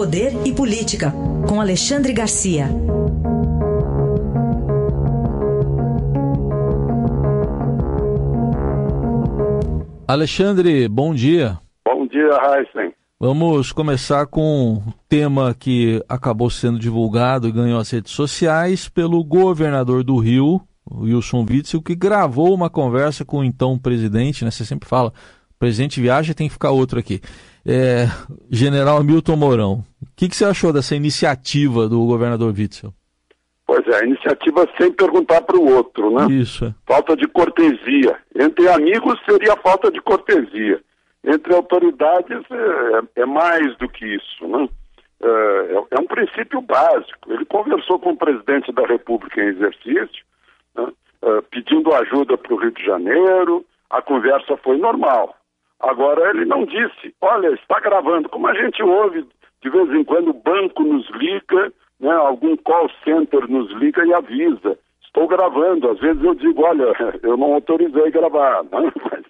Poder e Política, com Alexandre Garcia. Alexandre, bom dia. Bom dia, Heisen. Vamos começar com um tema que acabou sendo divulgado e ganhou as redes sociais pelo governador do Rio, Wilson Witzel, que gravou uma conversa com o então presidente, né? Você sempre fala, presidente viaja, tem que ficar outro aqui. É, General Milton Mourão, o que, que, você achou dessa iniciativa do governador Witzel? Pois é, a iniciativa sem perguntar para o outro, né? Isso. Falta de cortesia. Entre amigos seria falta de cortesia entre autoridades é, é mais do que isso, né? É, é, é, um princípio básico. Ele conversou com o presidente da República em exercício, né? é, pedindo ajuda para o Rio de Janeiro, a conversa foi normal. Agora, ele não disse, olha, está gravando, como a gente ouve, de vez em quando o banco nos liga, né? algum call center nos liga e avisa, estou gravando. Às vezes eu digo, olha, eu não autorizei gravar, né? mas,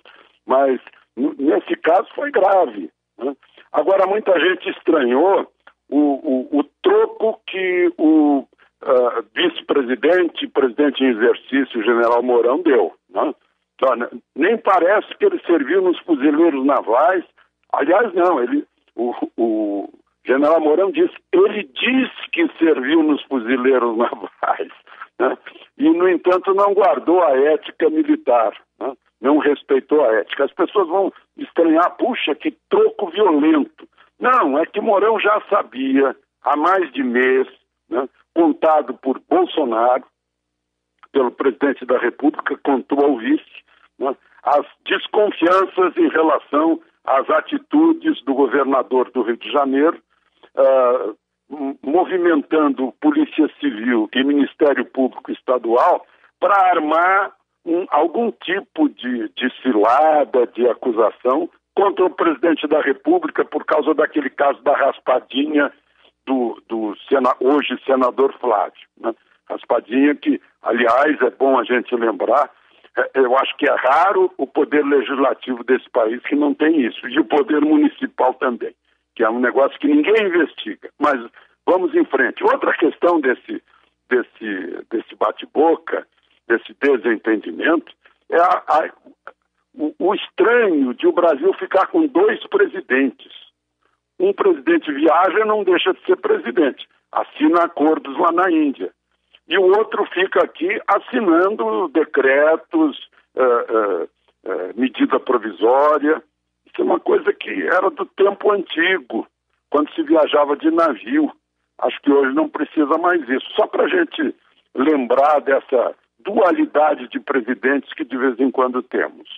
mas Nesse caso foi grave. Né? Agora, muita gente estranhou o, o, o troco que o uh, vice-presidente, presidente em exercício, general Mourão, deu. Né? Nem parece que ele serviu nos fuzileiros navais. Aliás, não, ele, o, o general Mourão disse, ele disse que serviu nos fuzileiros navais. Né? E, no entanto, não guardou a ética militar. Né? não respeitou a ética. As pessoas vão estranhar, puxa, que troco violento. Não, é que Mourão já sabia há mais de mês, né, contado por Bolsonaro, pelo presidente da República, contou ao vice, né, as desconfianças em relação às atitudes do governador do Rio de Janeiro, uh, movimentando Polícia Civil e Ministério Público Estadual para armar um, algum tipo de, de cilada, de acusação contra o presidente da República por causa daquele caso da raspadinha do, do sena, hoje senador Flávio. Né? Raspadinha que, aliás, é bom a gente lembrar, é, eu acho que é raro o poder legislativo desse país que não tem isso, e o poder municipal também, que é um negócio que ninguém investiga. Mas vamos em frente. Outra questão desse, desse, desse bate-boca desse desentendimento é a, a, o, o estranho de o Brasil ficar com dois presidentes. Um presidente viaja e não deixa de ser presidente, assina acordos lá na Índia. E o outro fica aqui assinando decretos, uh, uh, uh, medida provisória. Isso é uma coisa que era do tempo antigo, quando se viajava de navio. Acho que hoje não precisa mais isso. Só para a gente lembrar dessa dualidade de presidentes que de vez em quando temos.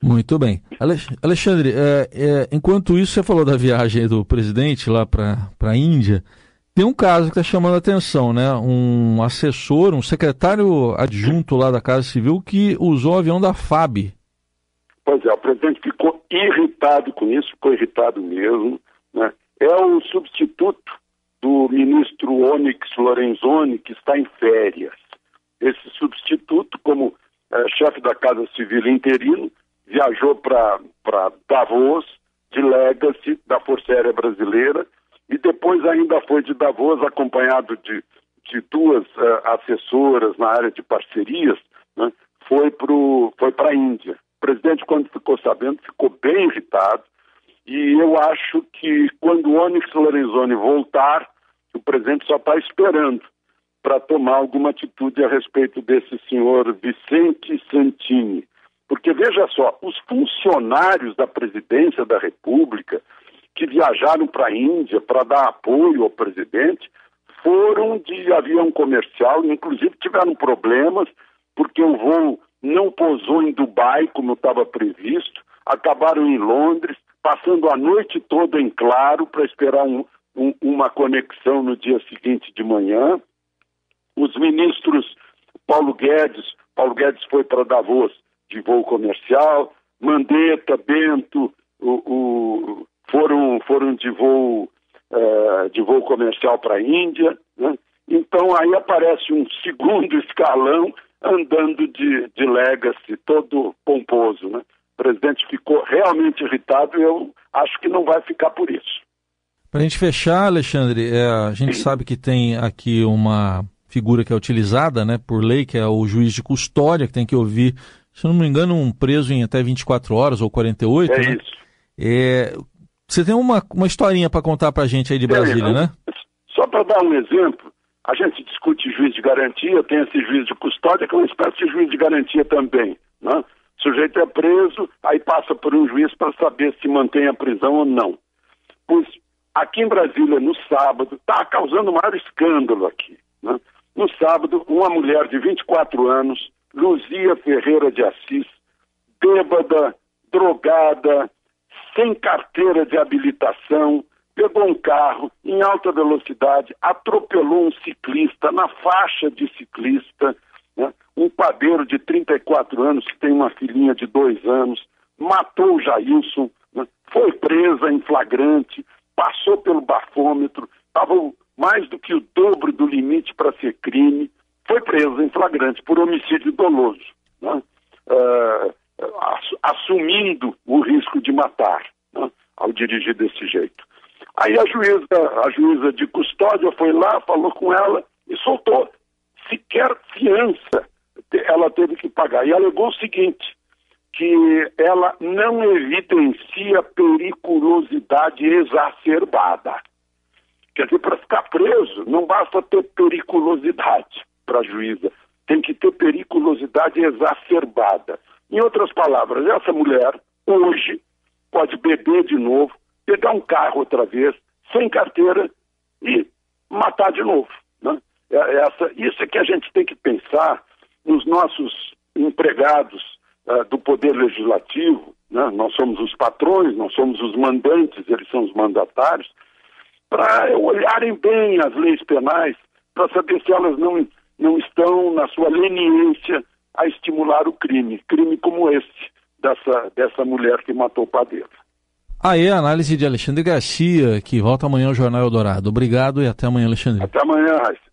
Muito bem. Alexandre, é, é, enquanto isso, você falou da viagem do presidente lá para a Índia. Tem um caso que está chamando a atenção, né? Um assessor, um secretário adjunto lá da Casa Civil que usou o avião da FAB. Pois é, o presidente ficou irritado com isso, ficou irritado mesmo. Né? É o substituto do ministro Onyx Lorenzoni, que está em férias esse substituto, como é, chefe da Casa Civil interino, viajou para Davos, de Legacy, da Força Aérea Brasileira, e depois ainda foi de Davos acompanhado de, de duas uh, assessoras na área de parcerias, né, foi para a Índia. O presidente, quando ficou sabendo, ficou bem irritado, e eu acho que quando o Onyx Lorenzoni voltar, o presidente só está esperando para tomar alguma atitude a respeito desse senhor Vicente Santini. Porque veja só, os funcionários da presidência da República que viajaram para a Índia para dar apoio ao presidente foram de avião comercial, inclusive tiveram problemas porque o voo não pousou em Dubai como estava previsto, acabaram em Londres, passando a noite toda em claro para esperar um, um, uma conexão no dia seguinte de manhã. Os ministros Paulo Guedes, Paulo Guedes foi para Davos de voo comercial, Mandetta, Bento, o, o, foram, foram de voo uh, de voo comercial para a Índia, né? Então aí aparece um segundo escalão andando de, de legacy, todo pomposo, né? O presidente ficou realmente irritado e eu acho que não vai ficar por isso. Para a gente fechar, Alexandre, é, a gente sabe que tem aqui uma figura que é utilizada né, por lei, que é o juiz de custódia, que tem que ouvir, se não me engano, um preso em até 24 horas ou 48. É né? isso. É, você tem uma, uma historinha para contar para a gente aí de Brasília, é, né? Só para dar um exemplo, a gente discute juiz de garantia, tem esse juiz de custódia, que é uma espécie de juiz de garantia também. Né? O sujeito é preso, aí passa por um juiz para saber se mantém a prisão ou não. Pois aqui em Brasília, no sábado, está causando maior escândalo aqui. Né? No sábado, uma mulher de 24 anos, Luzia Ferreira de Assis, bêbada, drogada, sem carteira de habilitação, pegou um carro em alta velocidade, atropelou um ciclista na faixa de ciclista, né? um padeiro de 34 anos que tem uma filhinha de dois anos, matou o Jailson, né? foi presa em flagrante, passou pelo bafômetro, estava mais do que o dobro do limite para ser crime, foi presa em flagrante por homicídio doloso, né? uh, assumindo o risco de matar né? ao dirigir desse jeito. Aí a juíza, a juíza de custódia foi lá, falou com ela e soltou. Sequer fiança ela teve que pagar. E alegou o seguinte, que ela não evidencia periculosidade exacerbada. Quer dizer, para ficar preso, não basta ter periculosidade para a juíza, tem que ter periculosidade exacerbada. Em outras palavras, essa mulher, hoje, pode beber de novo, pegar um carro outra vez, sem carteira e matar de novo. Né? É, é essa, isso é que a gente tem que pensar nos nossos empregados uh, do Poder Legislativo, né? nós somos os patrões, nós somos os mandantes, eles são os mandatários, para olharem bem as leis penais, para saber se elas não, não estão, na sua leniência, a estimular o crime, crime como esse, dessa, dessa mulher que matou o padeiro. Aí a análise de Alexandre Garcia, que volta amanhã ao Jornal Eldorado. Obrigado e até amanhã, Alexandre. Até amanhã, Raíssa.